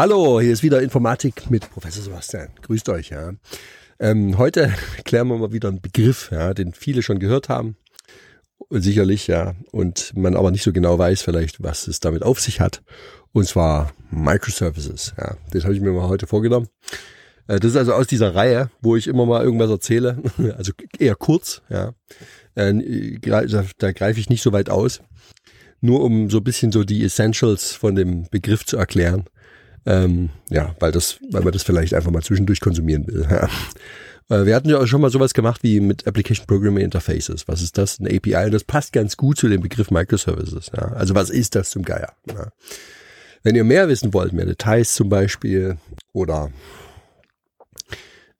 Hallo, hier ist wieder Informatik mit Professor Sebastian. Grüßt euch, ja. Ähm, heute klären wir mal wieder einen Begriff, ja, den viele schon gehört haben. Sicherlich, ja. Und man aber nicht so genau weiß vielleicht, was es damit auf sich hat. Und zwar Microservices, ja. Das habe ich mir mal heute vorgenommen. Äh, das ist also aus dieser Reihe, wo ich immer mal irgendwas erzähle. Also eher kurz, ja. Äh, da greife ich nicht so weit aus. Nur um so ein bisschen so die Essentials von dem Begriff zu erklären ähm, ja, weil das, weil man das vielleicht einfach mal zwischendurch konsumieren will. Äh, wir hatten ja auch schon mal sowas gemacht wie mit Application Programming Interfaces. Was ist das? Eine API. Und das passt ganz gut zu dem Begriff Microservices. Ja. Also was ist das zum Geier? Ja. Wenn ihr mehr wissen wollt, mehr Details zum Beispiel oder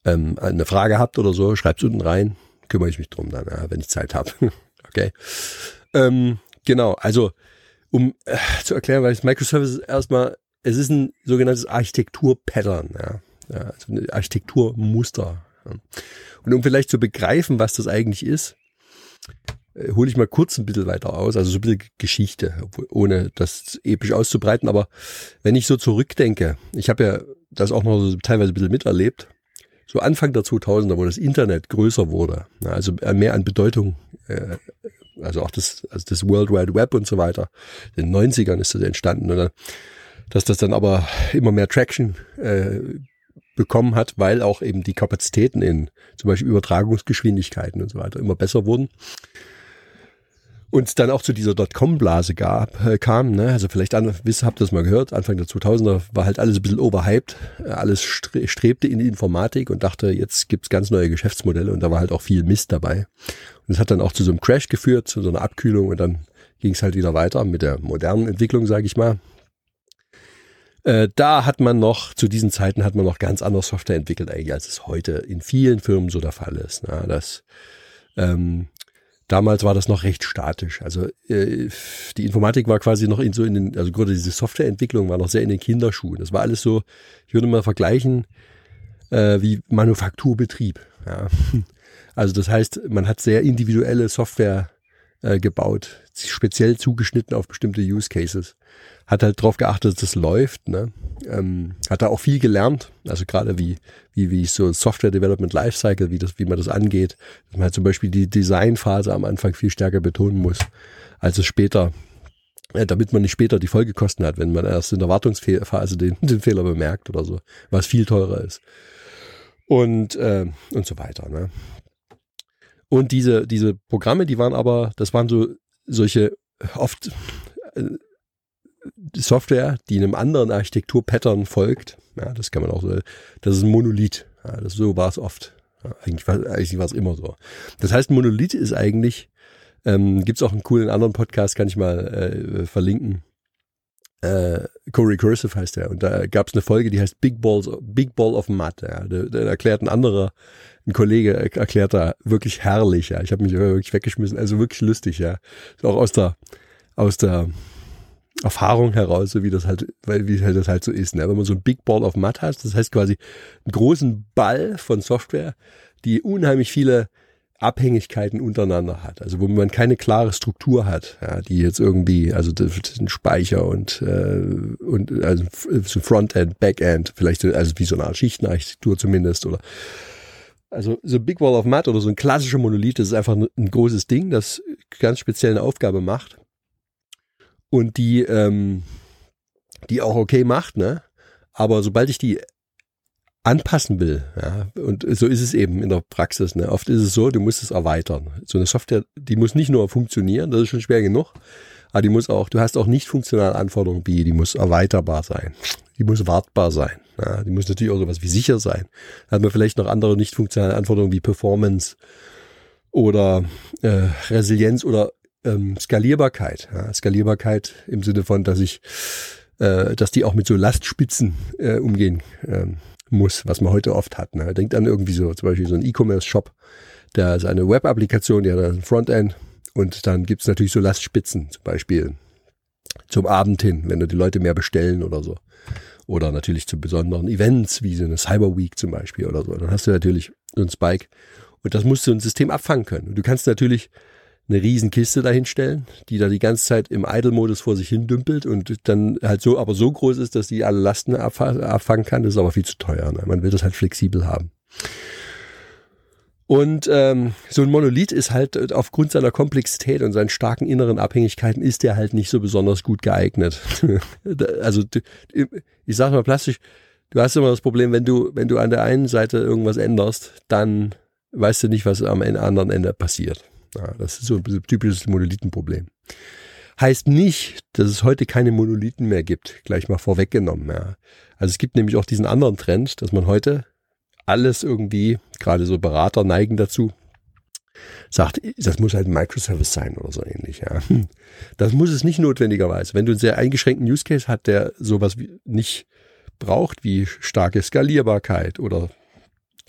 ähm, eine Frage habt oder so, schreibt unten rein. Kümmere ich mich drum dann, ja, wenn ich Zeit habe. okay. Ähm, genau, also um äh, zu erklären, weil Microservices erstmal es ist ein sogenanntes Architektur-Pattern, ja. ja also ein Architekturmuster. Ja. Und um vielleicht zu begreifen, was das eigentlich ist, äh, hole ich mal kurz ein bisschen weiter aus, also so ein bisschen Geschichte, ohne das episch auszubreiten. Aber wenn ich so zurückdenke, ich habe ja das auch noch so teilweise ein bisschen miterlebt, so Anfang der 2000er, wo das Internet größer wurde, also mehr an Bedeutung, äh, also auch das, also das World Wide Web und so weiter. In den 90ern ist das entstanden. Und dass das dann aber immer mehr Traction äh, bekommen hat, weil auch eben die Kapazitäten in zum Beispiel Übertragungsgeschwindigkeiten und so weiter immer besser wurden. Und dann auch zu dieser Dotcom-Blase gab, äh, kam, ne? also vielleicht an, wisst, habt ihr das mal gehört, Anfang der 2000er war halt alles ein bisschen overhyped, alles strebte in die Informatik und dachte, jetzt gibt's ganz neue Geschäftsmodelle und da war halt auch viel Mist dabei. Und es hat dann auch zu so einem Crash geführt, zu so einer Abkühlung und dann ging es halt wieder weiter mit der modernen Entwicklung, sage ich mal. Äh, da hat man noch, zu diesen Zeiten hat man noch ganz andere Software entwickelt eigentlich, als es heute in vielen Firmen so der Fall ist. Na, das, ähm, damals war das noch recht statisch. Also äh, die Informatik war quasi noch in so in den, also gerade diese Softwareentwicklung war noch sehr in den Kinderschuhen. Das war alles so, ich würde mal vergleichen, äh, wie Manufakturbetrieb. Ja. Also das heißt, man hat sehr individuelle Software äh, gebaut, speziell zugeschnitten auf bestimmte Use Cases hat halt darauf geachtet, dass das läuft. Ne? Ähm, hat da auch viel gelernt, also gerade wie, wie, wie so Software Development Lifecycle, wie, das, wie man das angeht. Dass man halt zum Beispiel die Designphase am Anfang viel stärker betonen muss, als es später, äh, damit man nicht später die Folgekosten hat, wenn man erst in der Wartungsphase den, den Fehler bemerkt oder so, was viel teurer ist. Und, äh, und so weiter. Ne? Und diese, diese Programme, die waren aber, das waren so solche oft äh, Software, die einem anderen Architekturpattern folgt. Ja, das kann man auch so, das ist ein Monolith. Ja, das, so war es oft. Ja, eigentlich war eigentlich war es immer so. Das heißt, Monolith ist eigentlich, ähm, gibt es auch einen coolen anderen Podcast, kann ich mal äh, verlinken. Äh, Co-Recursive heißt der. Und da gab es eine Folge, die heißt Big Balls, Big Ball of Mud. Ja. Da, da erklärt ein anderer, ein Kollege erklärt da wirklich herrlich. Ja. Ich habe mich wirklich weggeschmissen. Also wirklich lustig. Ja. Auch aus der, aus der Erfahrung heraus, so wie das halt, weil wie halt das halt so ist. Ne? Wenn man so ein Big Ball of Mud hat, das heißt quasi einen großen Ball von Software, die unheimlich viele Abhängigkeiten untereinander hat, also wo man keine klare Struktur hat, ja, die jetzt irgendwie, also ein Speicher und äh, und also so Frontend, Backend, vielleicht also wie so eine Art Schichtenarchitektur zumindest oder also so Big Wall of Mud oder so ein klassischer Monolith, das ist einfach ein großes Ding, das ganz speziell eine Aufgabe macht und die, ähm, die auch okay macht, ne? Aber sobald ich die anpassen will, ja, und so ist es eben in der Praxis, ne? Oft ist es so, du musst es erweitern. So eine Software, die muss nicht nur funktionieren, das ist schon schwer genug, aber die muss auch, du hast auch nicht funktionale Anforderungen wie, die muss erweiterbar sein, die muss wartbar sein, ja, die muss natürlich auch sowas wie sicher sein. Da hat man vielleicht noch andere nicht funktionale Anforderungen wie Performance oder äh, Resilienz oder ähm, Skalierbarkeit. Ja, Skalierbarkeit im Sinne von, dass ich, äh, dass die auch mit so Lastspitzen äh, umgehen ähm, muss, was man heute oft hat. Ne? Denkt an irgendwie so, zum Beispiel so ein E-Commerce-Shop, der ist eine Web-Applikation, die hat ein Frontend und dann gibt's natürlich so Lastspitzen, zum Beispiel zum Abend hin, wenn die Leute mehr bestellen oder so. Oder natürlich zu besonderen Events, wie so eine Cyber Week zum Beispiel oder so. Dann hast du natürlich so einen Spike. Und das musst du ein System abfangen können. Und du kannst natürlich eine riesen Kiste dahinstellen, die da die ganze Zeit im Idle-Modus vor sich hin dümpelt und dann halt so, aber so groß ist, dass die alle Lasten abfangen kann. Das ist aber viel zu teuer. Ne? Man will das halt flexibel haben. Und ähm, so ein Monolith ist halt äh, aufgrund seiner Komplexität und seinen starken inneren Abhängigkeiten ist der halt nicht so besonders gut geeignet. also ich sage mal plastisch, du hast immer das Problem, wenn du wenn du an der einen Seite irgendwas änderst, dann weißt du nicht, was am anderen Ende passiert. Ja, das ist so ein typisches Monolithenproblem. Heißt nicht, dass es heute keine Monolithen mehr gibt. Gleich mal vorweggenommen. Ja. Also es gibt nämlich auch diesen anderen Trend, dass man heute alles irgendwie, gerade so Berater neigen dazu, sagt, das muss halt ein Microservice sein oder so ähnlich. Ja. Das muss es nicht notwendigerweise. Wenn du einen sehr eingeschränkten Use Case hast, der sowas nicht braucht wie starke Skalierbarkeit oder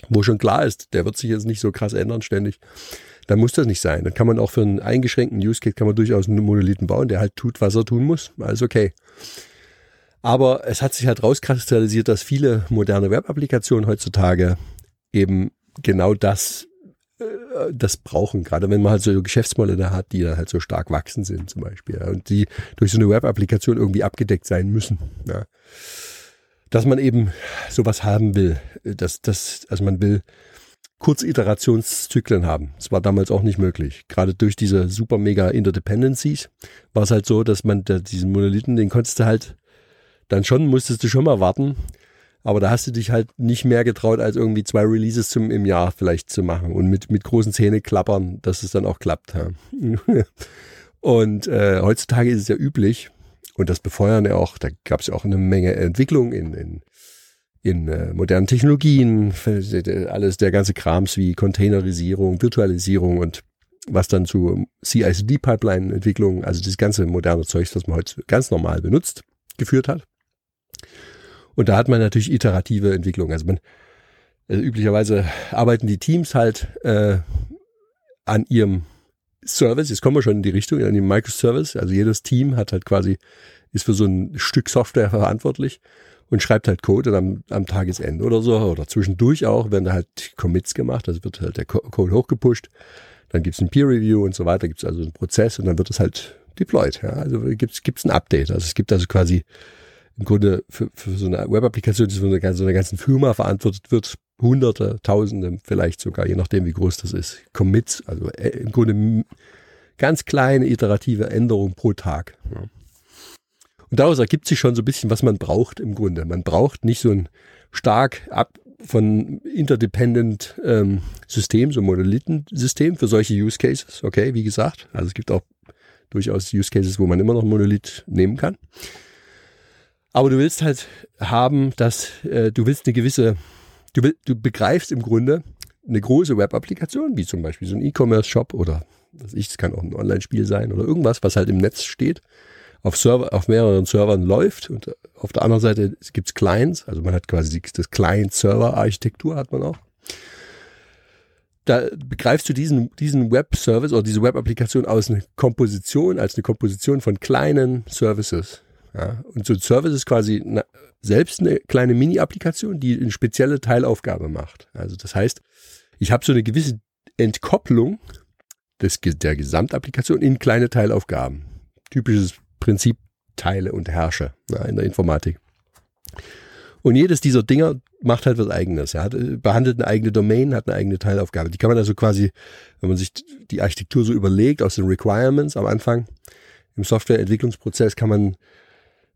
wo schon klar ist, der wird sich jetzt nicht so krass ändern ständig, dann muss das nicht sein. Dann kann man auch für einen eingeschränkten Use Case kann man durchaus einen Monolithen bauen, der halt tut, was er tun muss. Alles okay. Aber es hat sich halt rauskristallisiert, dass viele moderne Web-Applikationen heutzutage eben genau das, äh, das brauchen. Gerade wenn man halt so Geschäftsmodelle hat, die dann halt so stark wachsen sind zum Beispiel. Und die durch so eine Web-Applikation irgendwie abgedeckt sein müssen. Ja. Dass man eben sowas haben will. Dass, dass, also man will Kurziterationszyklen haben. Das war damals auch nicht möglich. Gerade durch diese super mega Interdependencies war es halt so, dass man da diesen Monolithen, den konntest du halt dann schon musstest du schon mal warten. Aber da hast du dich halt nicht mehr getraut, als irgendwie zwei Releases zum, im Jahr vielleicht zu machen und mit, mit großen Zähne klappern, dass es dann auch klappt. Ja. und äh, heutzutage ist es ja üblich, und das befeuern ja auch, da gab es ja auch eine Menge Entwicklung in, in, in äh, modernen Technologien, alles der ganze Krams wie Containerisierung, Virtualisierung und was dann zu CICD-Pipeline-Entwicklung, also das ganze moderne Zeug, das man heute ganz normal benutzt, geführt hat. Und da hat man natürlich iterative Entwicklung. Also man also üblicherweise arbeiten die Teams halt äh, an ihrem Service. Jetzt kommen wir schon in die Richtung, an dem Microservice. Also jedes Team hat halt quasi, ist für so ein Stück Software verantwortlich und schreibt halt Code am, am Tagesende oder so oder zwischendurch auch, werden da halt Commits gemacht, also wird halt der Code hochgepusht, dann gibt's ein Peer Review und so weiter, gibt's also einen Prozess und dann wird es halt deployed. Ja? Also gibt's gibt's ein Update. Also es gibt also quasi im Grunde für, für so eine Web-Applikation, die von so einer ganzen Firma verantwortet wird, Hunderte, Tausende, vielleicht sogar, je nachdem, wie groß das ist, Commits, also äh, im Grunde ganz kleine iterative Änderungen pro Tag. Und daraus ergibt sich schon so ein bisschen, was man braucht im Grunde. Man braucht nicht so ein stark ab von interdependent ähm, System, so Monolithensystem für solche Use Cases. Okay, wie gesagt, also es gibt auch durchaus Use Cases, wo man immer noch Monolith nehmen kann. Aber du willst halt haben, dass äh, du willst eine gewisse, du, will, du begreifst im Grunde eine große Web-Applikation, wie zum Beispiel so ein E-Commerce-Shop oder was ich, es kann auch ein Online-Spiel sein oder irgendwas, was halt im Netz steht, auf Server, auf mehreren Servern läuft und auf der anderen Seite gibt's Clients, also man hat quasi das Client-Server-Architektur hat man auch. Da begreifst du diesen, diesen Web-Service oder diese Web-Applikation aus einer Komposition, als eine Komposition von kleinen Services. Ja, und so ein Service ist quasi eine, selbst eine kleine Mini-Applikation, die eine spezielle Teilaufgabe macht. Also das heißt, ich habe so eine gewisse Entkopplung des, der Gesamtapplikation in kleine Teilaufgaben. Typisches Prinzip Teile und Herrsche ja, in der Informatik. Und jedes dieser Dinger macht halt was eigenes. Er hat, behandelt eine eigene Domain, hat eine eigene Teilaufgabe. Die kann man also quasi, wenn man sich die Architektur so überlegt, aus den Requirements am Anfang, im Softwareentwicklungsprozess kann man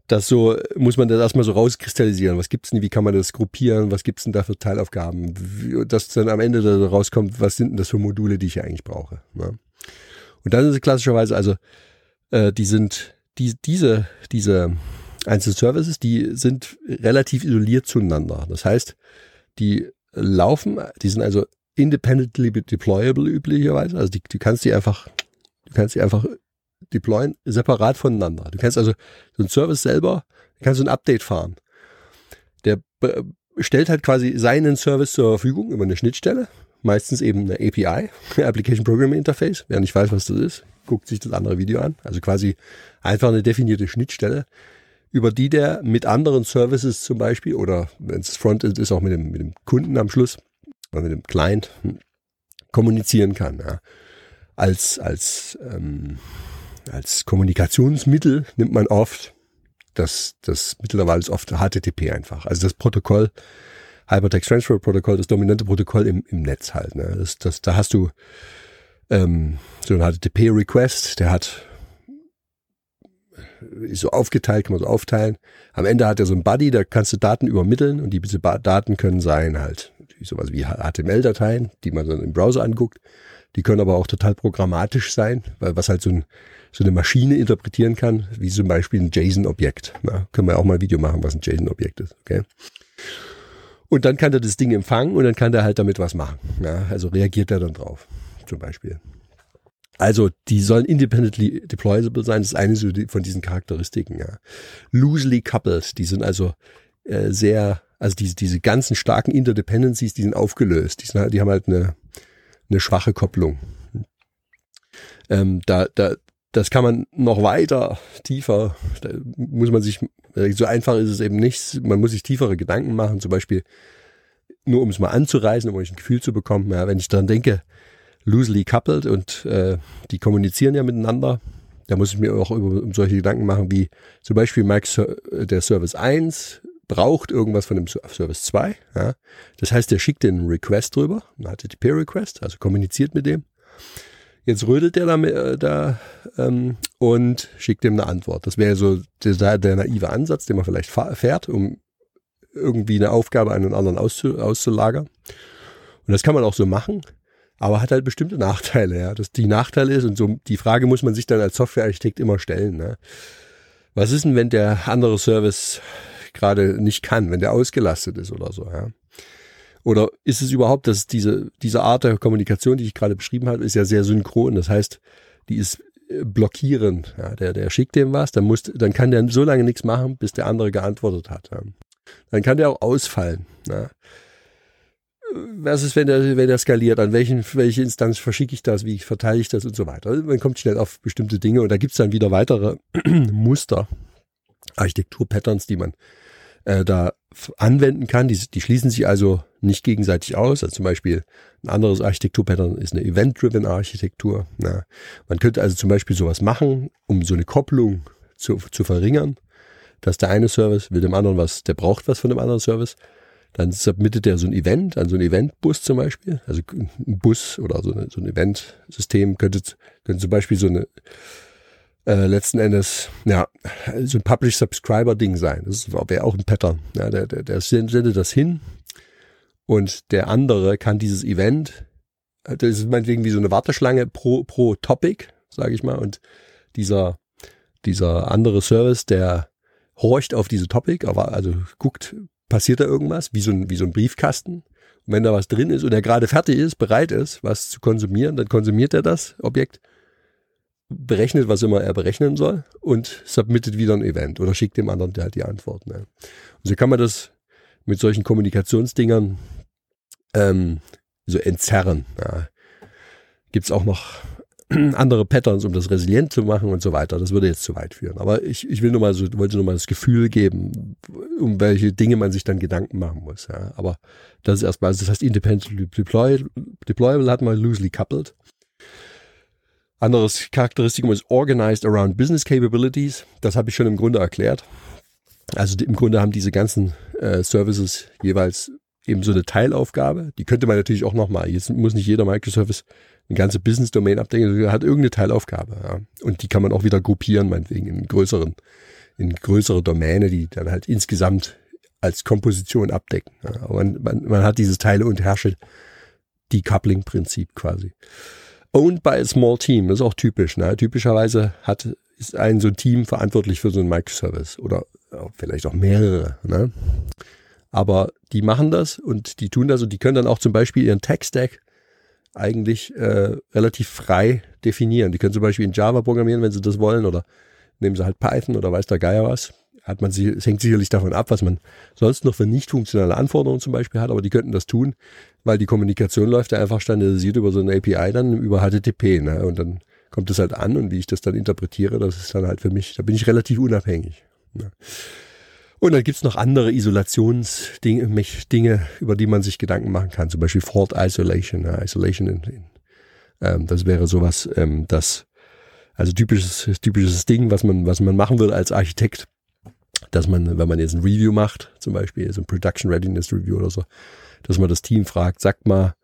das so, muss man das erstmal so rauskristallisieren. Was gibt's denn, wie kann man das gruppieren, was gibt's denn da für Teilaufgaben? Wie, dass dann am Ende da rauskommt, was sind denn das für Module, die ich eigentlich brauche. Ne? Und dann ist es klassischerweise, also äh, die sind, die, diese, diese einzelnen Services, die sind relativ isoliert zueinander. Das heißt, die laufen, die sind also independently deployable üblicherweise. Also die, du kannst die einfach, du kannst die einfach deployen, separat voneinander. Du kannst also so ein Service selber, kannst du ein Update fahren. Der stellt halt quasi seinen Service zur Verfügung über eine Schnittstelle, meistens eben eine API, Application Programming Interface. Wer nicht weiß, was das ist, guckt sich das andere Video an. Also quasi einfach eine definierte Schnittstelle, über die der mit anderen Services zum Beispiel oder wenn es Frontend ist, auch mit dem, mit dem Kunden am Schluss oder mit dem Client hm, kommunizieren kann. Ja. als, als, ähm, als Kommunikationsmittel nimmt man oft das, das mittlerweile ist oft HTTP einfach. Also das Protokoll, Hypertext Transfer Protokoll, das dominante Protokoll im, im Netz halt. Ne? Das, das, da hast du ähm, so ein HTTP-Request, der hat ist so aufgeteilt, kann man so aufteilen. Am Ende hat er so ein Buddy, da kannst du Daten übermitteln und diese Daten können sein halt sowas wie HTML-Dateien, die man dann im Browser anguckt. Die können aber auch total programmatisch sein, weil was halt so, ein, so eine Maschine interpretieren kann, wie zum Beispiel ein JSON-Objekt. Können wir auch mal ein Video machen, was ein JSON-Objekt ist. Okay. Und dann kann der das Ding empfangen und dann kann der halt damit was machen. Ja, also reagiert er dann drauf, zum Beispiel. Also die sollen independently deployable sein. Das ist eine von diesen Charakteristiken. Ja. Loosely coupled, die sind also äh, sehr, also diese, diese ganzen starken Interdependencies, die sind aufgelöst. Die, sind, halt, die haben halt eine, eine schwache Kopplung. Ähm, da, da, das kann man noch weiter tiefer, da muss man sich, so einfach ist es eben nicht, man muss sich tiefere Gedanken machen, zum Beispiel nur um es mal anzureißen, um euch ein Gefühl zu bekommen, ja, wenn ich dran denke, loosely coupled und äh, die kommunizieren ja miteinander, da muss ich mir auch über, um solche Gedanken machen, wie zum Beispiel Mike, der Service 1 braucht irgendwas von dem Service 2. Ja. Das heißt, der schickt den Request drüber, einen HTTP-Request, also kommuniziert mit dem. Jetzt rödelt der da, äh, da ähm, und schickt dem eine Antwort. Das wäre so der, der naive Ansatz, den man vielleicht fährt, um irgendwie eine Aufgabe an einen anderen auszu, auszulagern. Und das kann man auch so machen, aber hat halt bestimmte Nachteile. Ja. Das, die Nachteile ist, und so die Frage muss man sich dann als Softwarearchitekt immer stellen. Ne? Was ist denn, wenn der andere Service gerade nicht kann, wenn der ausgelastet ist oder so, ja. Oder ist es überhaupt, dass diese, diese Art der Kommunikation, die ich gerade beschrieben habe, ist ja sehr synchron. Das heißt, die ist äh, blockierend. Ja, der, der schickt dem was, dann muss, dann kann der so lange nichts machen, bis der andere geantwortet hat. Ja. Dann kann der auch ausfallen. Ja. Was ist, wenn der, wenn der skaliert? An welchen, welche Instanz verschicke ich das? Wie verteile ich das und so weiter? Also man kommt schnell auf bestimmte Dinge und da gibt's dann wieder weitere Muster, Architektur-Patterns, die man äh, da anwenden kann. Die, die schließen sich also nicht gegenseitig aus. Also zum Beispiel ein anderes Architekturpattern ist eine Event-Driven Architektur. Ja. Man könnte also zum Beispiel sowas machen, um so eine Kopplung zu, zu verringern, dass der eine Service will dem anderen was, der braucht was von dem anderen Service. Dann submittet er so ein Event, an so ein Event-Bus zum Beispiel. Also ein Bus oder so, eine, so ein Event-System könnte, könnte zum Beispiel so eine äh, letzten Endes ja so ein Publish-Subscriber-Ding sein. Das wäre auch ein Pattern. Ja, der, der, der sendet das hin und der andere kann dieses Event, äh, das ist meinetwegen wie so eine Warteschlange pro, pro Topic, sage ich mal, und dieser, dieser andere Service, der horcht auf diese Topic, also guckt, passiert da irgendwas, wie so ein, wie so ein Briefkasten. Und wenn da was drin ist und er gerade fertig ist, bereit ist, was zu konsumieren, dann konsumiert er das Objekt berechnet, was immer er berechnen soll und submittet wieder ein Event oder schickt dem anderen halt die Antwort. Ne? Und so kann man das mit solchen Kommunikationsdingern ähm, so entzerren. Ja. Gibt es auch noch andere Patterns, um das resilient zu machen und so weiter. Das würde jetzt zu weit führen. Aber ich, ich will nur mal so, wollte nur mal das Gefühl geben, um welche Dinge man sich dann Gedanken machen muss. Ja. Aber das ist erstmal, also das heißt, independent deploy, deployable hat man loosely coupled. Anderes Charakteristikum ist Organized Around Business Capabilities. Das habe ich schon im Grunde erklärt. Also im Grunde haben diese ganzen äh, Services jeweils eben so eine Teilaufgabe. Die könnte man natürlich auch nochmal. Jetzt muss nicht jeder Microservice eine ganze Business-Domain abdecken. Er hat irgendeine Teilaufgabe. Ja. Und die kann man auch wieder gruppieren, meinetwegen in größeren, in größere Domäne, die dann halt insgesamt als Komposition abdecken. Ja. Aber man, man, man hat dieses Teile- und Herrsche-Decoupling-Prinzip quasi. Owned by a small team, das ist auch typisch. Ne? Typischerweise hat, ist ein so ein Team verantwortlich für so einen Microservice oder vielleicht auch mehrere. Ne? Aber die machen das und die tun das und die können dann auch zum Beispiel ihren Tech-Stack eigentlich äh, relativ frei definieren. Die können zum Beispiel in Java programmieren, wenn sie das wollen, oder nehmen sie halt Python oder weiß der Geier was. Hat man sie, es hängt sicherlich davon ab, was man sonst noch für nicht funktionale Anforderungen zum Beispiel hat, aber die könnten das tun, weil die Kommunikation läuft ja einfach standardisiert über so eine API dann über HTTP, ne? Und dann kommt es halt an und wie ich das dann interpretiere, das ist dann halt für mich, da bin ich relativ unabhängig. Ne? Und dann gibt's noch andere Isolationsdinge, Dinge, über die man sich Gedanken machen kann, zum Beispiel Fault Isolation, ja, Isolation in, in Ähm, das wäre sowas, ähm, das, also typisches, typisches Ding, was man, was man machen würde als Architekt, dass man, wenn man jetzt ein Review macht, zum Beispiel so ein Production Readiness Review oder so, dass man das Team fragt, sagt mal,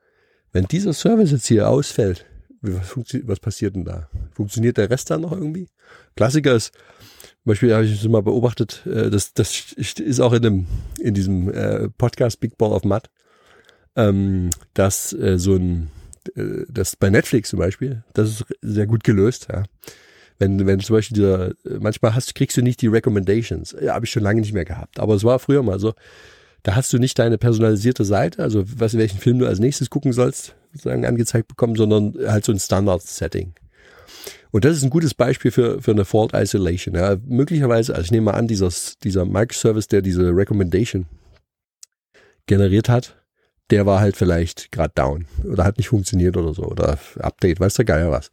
wenn dieser Service jetzt hier ausfällt, was, was passiert denn da? Funktioniert der Rest dann noch irgendwie? Klassiker ist, zum Beispiel habe ich es mal beobachtet, äh, das, das ist auch in, dem, in diesem äh, Podcast Big Ball of Mud, ähm, dass äh, so ein, äh, das bei Netflix zum Beispiel, das ist sehr gut gelöst, ja. Wenn, wenn zum Beispiel dieser, manchmal hast, kriegst du nicht die Recommendations. Ja, habe ich schon lange nicht mehr gehabt. Aber es war früher mal so. Da hast du nicht deine personalisierte Seite, also was, welchen Film du als nächstes gucken sollst, sozusagen angezeigt bekommen, sondern halt so ein Standard-Setting. Und das ist ein gutes Beispiel für, für eine Fault Isolation. Ja. Möglicherweise, also ich nehme mal an, dieses, dieser Microservice, der diese Recommendation generiert hat, der war halt vielleicht gerade down oder hat nicht funktioniert oder so oder Update, weiß der Geier was.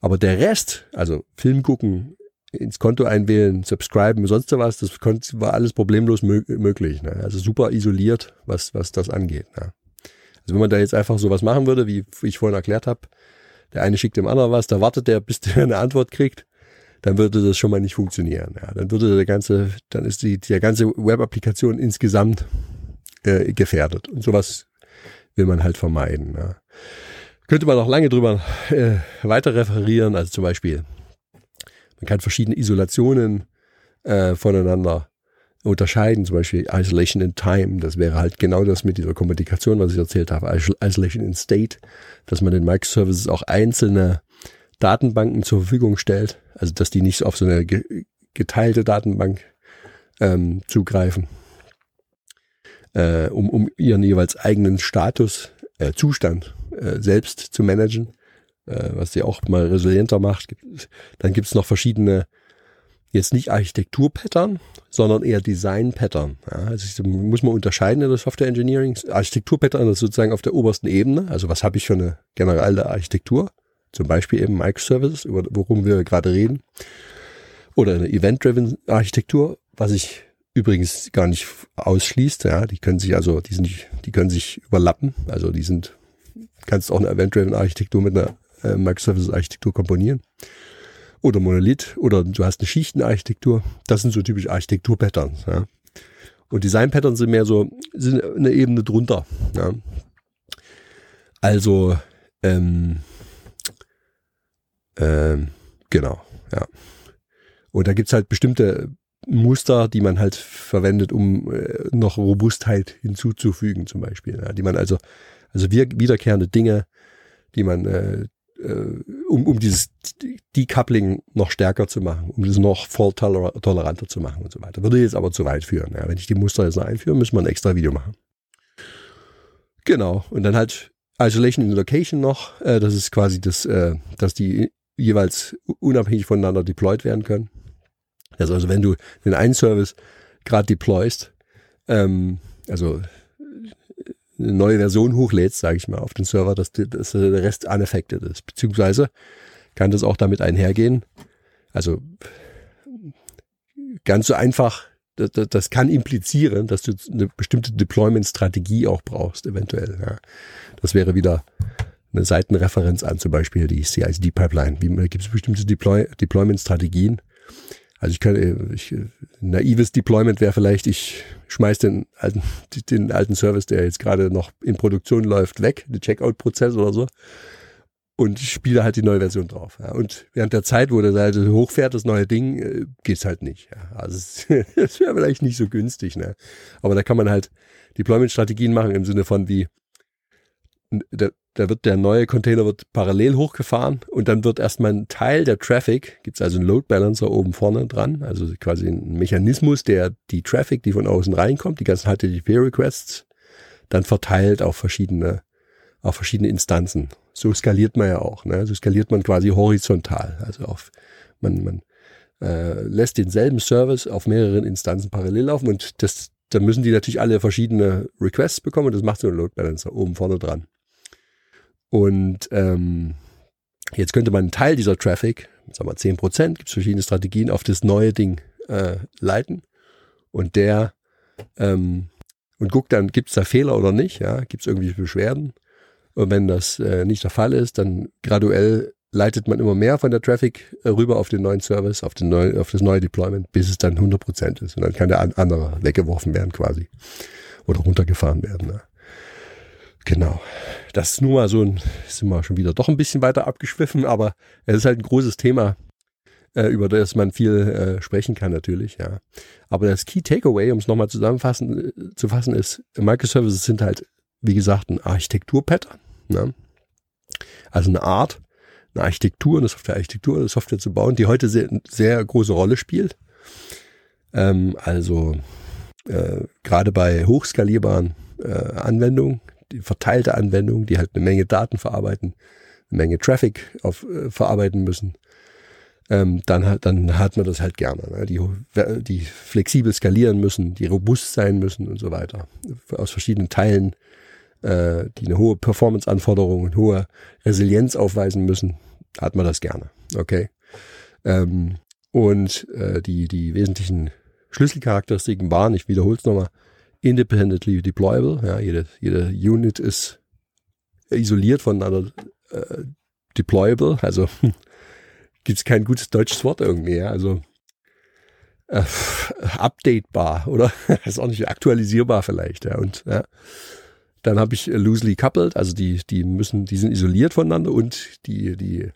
Aber der Rest, also Film gucken, ins Konto einwählen, subscriben, sonst was, das war alles problemlos möglich. Ne? Also super isoliert, was, was das angeht. Ne? Also wenn man da jetzt einfach sowas machen würde, wie ich vorhin erklärt habe, der eine schickt dem anderen was, da wartet der, bis der eine Antwort kriegt, dann würde das schon mal nicht funktionieren. Ja, dann würde der ganze, dann ist die, die ganze Web-Applikation insgesamt äh, gefährdet. Und sowas will man halt vermeiden. Ja. Könnte man auch lange drüber äh, weiter referieren, also zum Beispiel, man kann verschiedene Isolationen äh, voneinander unterscheiden, zum Beispiel Isolation in Time, das wäre halt genau das mit dieser Kommunikation, was ich erzählt habe, Isolation in State, dass man den Microservices auch einzelne Datenbanken zur Verfügung stellt, also dass die nicht auf so eine geteilte Datenbank ähm, zugreifen, äh, um, um ihren jeweils eigenen Status, äh, Zustand äh, selbst zu managen, äh, was sie auch mal resilienter macht. Dann gibt es noch verschiedene jetzt nicht Architektur-Pattern, sondern eher Design-Pattern. Ja, also muss man unterscheiden in der Software Engineering. Architektur-Pattern ist sozusagen auf der obersten Ebene. Also was habe ich für eine generelle Architektur? Zum Beispiel eben Microservices, über, worum wir gerade reden. Oder eine Event-Driven Architektur, was ich übrigens gar nicht ausschließt. Ja, die können sich also, die sind, die können sich überlappen. Also die sind, kannst auch eine Event-Driven Architektur mit einer äh, Microservices Architektur komponieren oder Monolith oder du hast eine Schichtenarchitektur. Das sind so typische Architektur-Patterns. Ja. Und Design-Patterns sind mehr so, sind eine Ebene drunter. Ja. Also, ähm, ähm, genau, ja. Und da gibt's halt bestimmte Muster, die man halt verwendet, um äh, noch Robustheit hinzuzufügen, zum Beispiel. Ja, die man also, also wir, wiederkehrende Dinge, die man äh, um, um dieses Decoupling noch stärker zu machen, um das noch voll toleranter zu machen und so weiter. Würde jetzt aber zu weit führen. Ja. Wenn ich die Muster jetzt noch einführe, müssen wir ein extra Video machen. Genau. Und dann halt Isolation in Location noch. Äh, das ist quasi das, äh, dass die jeweils unabhängig voneinander deployed werden können. Also, also wenn du den einen Service gerade deployst, ähm, also eine neue Version hochlädst, sage ich mal, auf den Server, dass, dass der Rest unaffected ist. Beziehungsweise kann das auch damit einhergehen. Also ganz so einfach, das, das kann implizieren, dass du eine bestimmte Deployment-Strategie auch brauchst, eventuell. Ja. Das wäre wieder eine Seitenreferenz an zum Beispiel die CICD-Pipeline. Gibt es bestimmte Deploy Deployment-Strategien? Also ich kann, ich, naives Deployment wäre vielleicht, ich schmeiß den alten, den alten Service, der jetzt gerade noch in Produktion läuft, weg, den Checkout-Prozess oder so, und spiele halt die neue Version drauf. Ja. Und während der Zeit, wo der halt hochfährt, das neue Ding, äh, geht's halt nicht. Ja. Also das wäre vielleicht nicht so günstig, ne? Aber da kann man halt Deployment-Strategien machen im Sinne von wie da wird der neue Container wird parallel hochgefahren und dann wird erstmal ein Teil der Traffic, gibt es also einen Load Balancer oben vorne dran, also quasi ein Mechanismus, der die Traffic, die von außen reinkommt, die ganzen HTTP-Requests, dann verteilt auf verschiedene, auf verschiedene Instanzen. So skaliert man ja auch, ne? So skaliert man quasi horizontal. Also auf, man, man äh, lässt denselben Service auf mehreren Instanzen parallel laufen und das, dann müssen die natürlich alle verschiedene Requests bekommen und das macht so ein Load Balancer oben vorne dran. Und ähm, jetzt könnte man einen Teil dieser Traffic, sagen wir 10 Prozent, gibt es verschiedene Strategien, auf das neue Ding äh, leiten. Und der ähm, und guckt dann, gibt es da Fehler oder nicht, ja, gibt es irgendwie Beschwerden. Und wenn das äh, nicht der Fall ist, dann graduell leitet man immer mehr von der Traffic äh, rüber auf den neuen Service, auf, den neu, auf das neue Deployment, bis es dann 100% ist. Und dann kann der andere weggeworfen werden quasi. Oder runtergefahren werden. Ne? Genau. Das ist nur mal so ein, sind wir schon wieder doch ein bisschen weiter abgeschwiffen, aber es ist halt ein großes Thema, äh, über das man viel äh, sprechen kann natürlich, ja. Aber das Key Takeaway, um es nochmal zusammenfassen äh, zu fassen, ist, Microservices sind halt, wie gesagt, ein Architekturpattern. Ne? Also eine Art, eine Architektur, eine Softwarearchitektur, eine Software zu bauen, die heute sehr, sehr große Rolle spielt. Ähm, also äh, gerade bei hochskalierbaren äh, Anwendungen, die verteilte Anwendungen, die halt eine Menge Daten verarbeiten, eine Menge Traffic auf, äh, verarbeiten müssen, ähm, dann, hat, dann hat man das halt gerne. Ne? Die, die flexibel skalieren müssen, die robust sein müssen und so weiter. Aus verschiedenen Teilen, äh, die eine hohe Performance-Anforderung und hohe Resilienz aufweisen müssen, hat man das gerne. Okay. Ähm, und äh, die, die wesentlichen Schlüsselcharakteristiken waren, ich wiederhole es nochmal, independently deployable. Ja, jede, jede Unit ist isoliert voneinander äh, deployable, also gibt es kein gutes deutsches Wort irgendwie, ja. Also äh, updatebar oder ist auch nicht aktualisierbar vielleicht, ja. Und ja. Dann habe ich loosely coupled, also die, die müssen, die sind isoliert voneinander und die, die,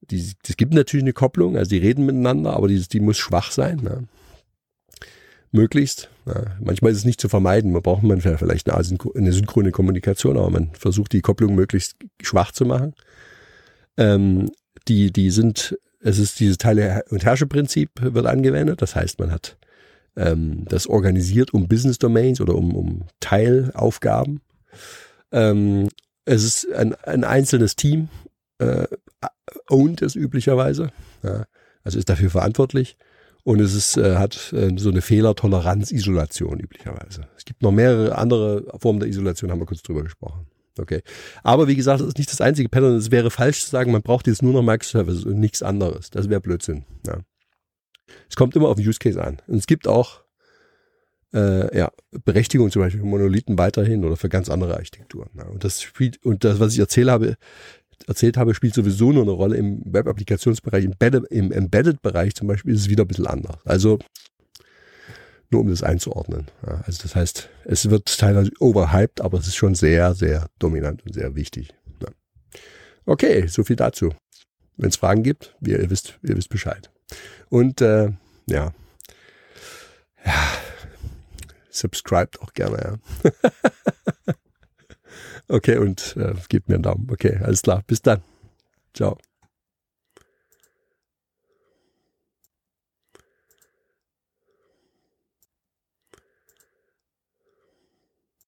die, es gibt natürlich eine Kopplung, also die reden miteinander, aber die, die muss schwach sein. Ne? Möglichst. Ja. Manchmal ist es nicht zu vermeiden. Man braucht man vielleicht eine, eine synchrone Kommunikation, aber man versucht die Kopplung möglichst schwach zu machen. Ähm, die, die sind, es ist dieses Teile- und Herrscherprinzip wird angewendet. Das heißt, man hat ähm, das organisiert um Business Domains oder um, um Teilaufgaben. Ähm, es ist ein, ein einzelnes Team, äh, owned es üblicherweise, ja, also ist dafür verantwortlich. Und es ist, äh, hat äh, so eine Fehlertoleranz-Isolation üblicherweise. Es gibt noch mehrere andere Formen der Isolation, haben wir kurz drüber gesprochen. Okay. Aber wie gesagt, das ist nicht das einzige Pattern. Es wäre falsch zu sagen, man braucht jetzt nur noch Microservices und nichts anderes. Das wäre Blödsinn. Ja. Es kommt immer auf den Use Case an. Und es gibt auch äh, ja, Berechtigung zum Beispiel für Monolithen weiterhin oder für ganz andere Architekturen. Ja. Und das und das, was ich erzählt habe, erzählt habe, spielt sowieso nur eine Rolle im Web-Applikationsbereich. Im, Embedded-Bereich zum Beispiel ist es wieder ein bisschen anders. Also nur um das einzuordnen. Ja, also das heißt, es wird teilweise overhyped, aber es ist schon sehr, sehr dominant und sehr wichtig. Ja. Okay, so viel dazu. Wenn es Fragen gibt, ihr, ihr, wisst, ihr wisst Bescheid. Und äh, ja, ja, subscribt auch gerne. Ja. okay, und äh, gebt mir einen Daumen. Okay, alles klar. Bis dann. Ciao.